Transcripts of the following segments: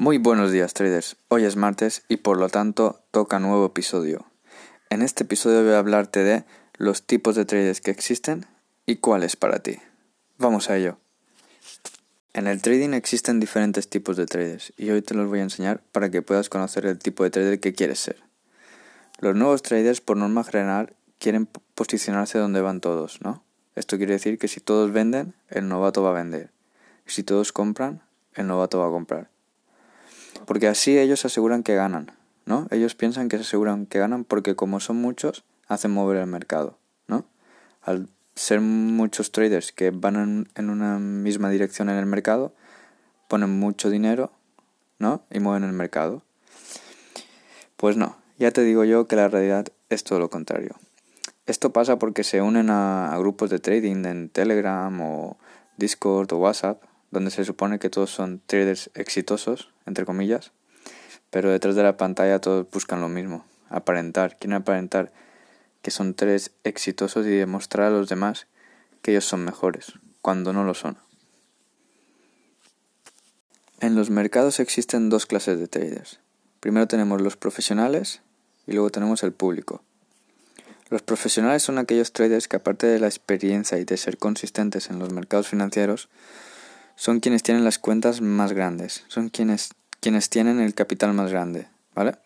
Muy buenos días traders, hoy es martes y por lo tanto toca nuevo episodio. En este episodio voy a hablarte de los tipos de traders que existen y cuáles para ti. Vamos a ello. En el trading existen diferentes tipos de traders y hoy te los voy a enseñar para que puedas conocer el tipo de trader que quieres ser. Los nuevos traders por norma general quieren posicionarse donde van todos, ¿no? Esto quiere decir que si todos venden, el novato va a vender. Si todos compran, el novato va a comprar. Porque así ellos aseguran que ganan, ¿no? Ellos piensan que se aseguran que ganan porque como son muchos, hacen mover el mercado, ¿no? Al ser muchos traders que van en, una misma dirección en el mercado, ponen mucho dinero, ¿no? Y mueven el mercado. Pues no, ya te digo yo que la realidad es todo lo contrario. Esto pasa porque se unen a grupos de trading en Telegram o Discord o WhatsApp donde se supone que todos son traders exitosos, entre comillas, pero detrás de la pantalla todos buscan lo mismo, aparentar, quieren aparentar que son traders exitosos y demostrar a los demás que ellos son mejores, cuando no lo son. En los mercados existen dos clases de traders. Primero tenemos los profesionales y luego tenemos el público. Los profesionales son aquellos traders que aparte de la experiencia y de ser consistentes en los mercados financieros, son quienes tienen las cuentas más grandes, son quienes, quienes tienen el capital más grande, ¿vale?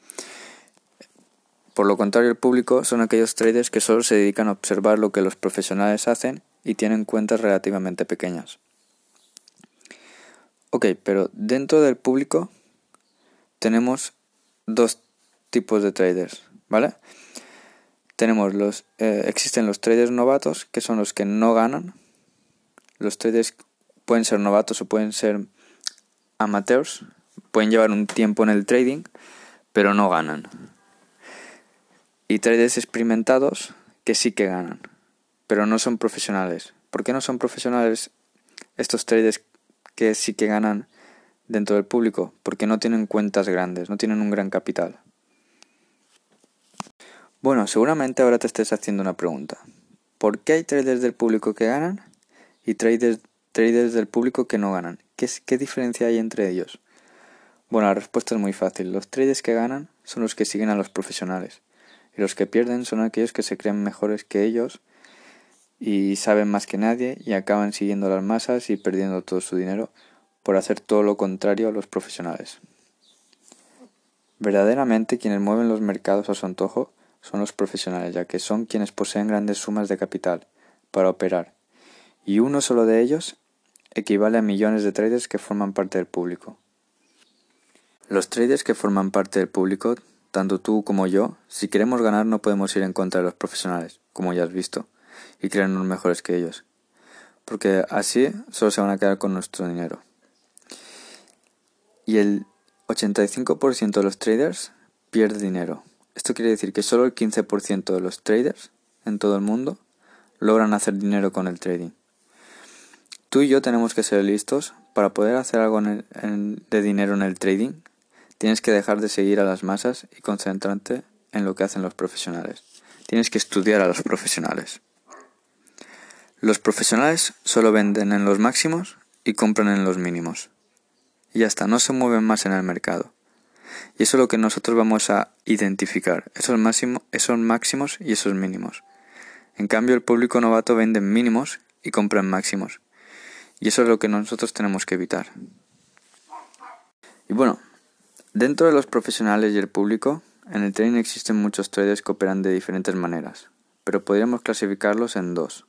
Por lo contrario, el público son aquellos traders que solo se dedican a observar lo que los profesionales hacen y tienen cuentas relativamente pequeñas. Ok, pero dentro del público tenemos dos tipos de traders, ¿vale? Tenemos los, eh, existen los traders novatos, que son los que no ganan, los traders pueden ser novatos o pueden ser amateurs, pueden llevar un tiempo en el trading, pero no ganan. Y traders experimentados que sí que ganan, pero no son profesionales. ¿Por qué no son profesionales estos traders que sí que ganan dentro del público? Porque no tienen cuentas grandes, no tienen un gran capital. Bueno, seguramente ahora te estés haciendo una pregunta. ¿Por qué hay traders del público que ganan y traders traders del público que no ganan. ¿Qué, ¿Qué diferencia hay entre ellos? Bueno, la respuesta es muy fácil. Los traders que ganan son los que siguen a los profesionales. Y los que pierden son aquellos que se creen mejores que ellos y saben más que nadie y acaban siguiendo las masas y perdiendo todo su dinero por hacer todo lo contrario a los profesionales. Verdaderamente quienes mueven los mercados a su antojo son los profesionales, ya que son quienes poseen grandes sumas de capital para operar, y uno solo de ellos equivale a millones de traders que forman parte del público. Los traders que forman parte del público, tanto tú como yo, si queremos ganar no podemos ir en contra de los profesionales, como ya has visto, y creernos mejores que ellos, porque así solo se van a quedar con nuestro dinero. Y el 85% de los traders pierde dinero. Esto quiere decir que solo el 15% de los traders en todo el mundo logran hacer dinero con el trading. Tú y yo tenemos que ser listos para poder hacer algo de dinero en el trading. Tienes que dejar de seguir a las masas y concentrarte en lo que hacen los profesionales. Tienes que estudiar a los profesionales. Los profesionales solo venden en los máximos y compran en los mínimos. Y ya está, no se mueven más en el mercado. Y eso es lo que nosotros vamos a identificar, esos, máximos, y esos mínimos. En cambio, el público novato vende mínimos y compra en máximos. Y eso es lo que nosotros tenemos que evitar. Y bueno, dentro de los profesionales y el público, en el trading existen muchos traders que operan de diferentes maneras, pero podríamos clasificarlos en dos.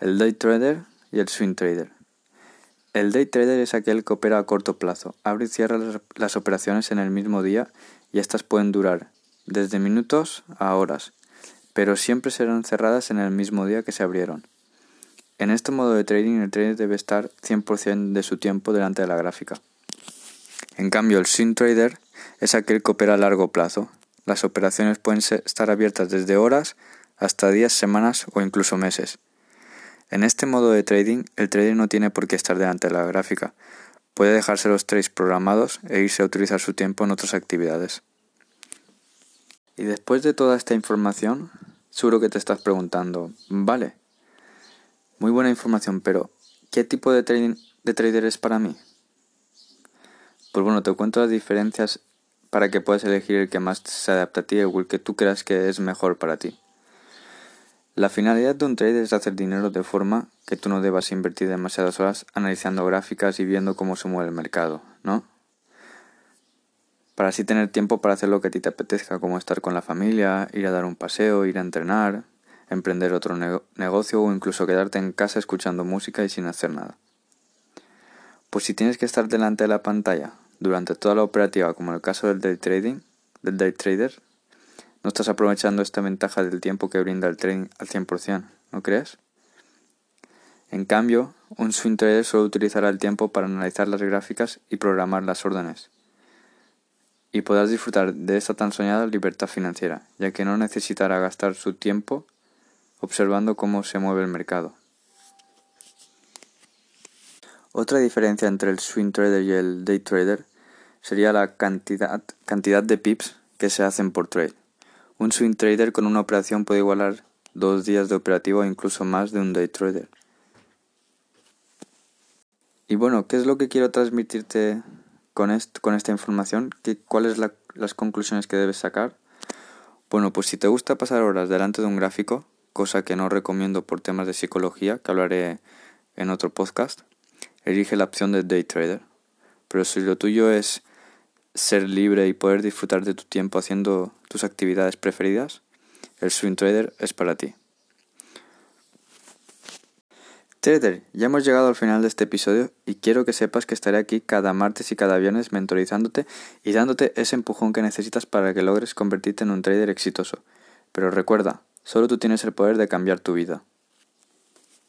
El day trader y el swing trader. El day trader es aquel que opera a corto plazo, abre y cierra las operaciones en el mismo día y estas pueden durar desde minutos a horas, pero siempre serán cerradas en el mismo día que se abrieron. En este modo de trading el trader debe estar 100% de su tiempo delante de la gráfica. En cambio, el swing trader es aquel que opera a largo plazo. Las operaciones pueden estar abiertas desde horas hasta días, semanas o incluso meses. En este modo de trading, el trader no tiene por qué estar delante de la gráfica. Puede dejarse los trades programados e irse a utilizar su tiempo en otras actividades. Y después de toda esta información, seguro que te estás preguntando, vale, muy buena información, pero ¿qué tipo de, trader es para mí? Pues bueno, te cuento las diferencias para que puedas elegir el que más se adapta a ti o el que tú creas que es mejor para ti. La finalidad de un trade es hacer dinero de forma que tú no debas invertir demasiadas horas analizando gráficas y viendo cómo se mueve el mercado, ¿no? Para así tener tiempo para hacer lo que a ti te apetezca, como estar con la familia, ir a dar un paseo, ir a entrenar, emprender otro negocio o incluso quedarte en casa escuchando música y sin hacer nada. Pues si tienes que estar delante de la pantalla durante toda la operativa, como en el caso del day trading, del day trader, no estás aprovechando esta ventaja del tiempo que brinda el trading al 100%, ¿no crees? En cambio, un swing trader solo utilizará el tiempo para analizar las gráficas y programar las órdenes. Y podrás disfrutar de esta tan soñada libertad financiera, ya que no necesitará gastar su tiempo observando cómo se mueve el mercado. Otra diferencia entre el swing trader y el day trader sería la cantidad, cantidad de pips que se hacen por trade. Un swing trader con una operación puede igualar dos días de operativo o incluso más de un day trader. Y bueno, ¿qué es lo que quiero transmitirte con, esta información? ¿Qué, ¿Cuáles son las conclusiones que debes sacar? Bueno, pues si te gusta pasar horas delante de un gráfico, cosa que no recomiendo por temas de psicología, que hablaré en otro podcast, elige la opción de day trader. Pero si lo tuyo es ser libre y poder disfrutar de tu tiempo haciendo tus actividades preferidas, el swing trader es para ti. Trader, ya hemos llegado al final de este episodio y quiero que sepas que estaré aquí cada martes y cada viernes mentorizándote y dándote ese empujón que necesitas para que logres convertirte en un trader exitoso. Pero recuerda, solo tú tienes el poder de cambiar tu vida.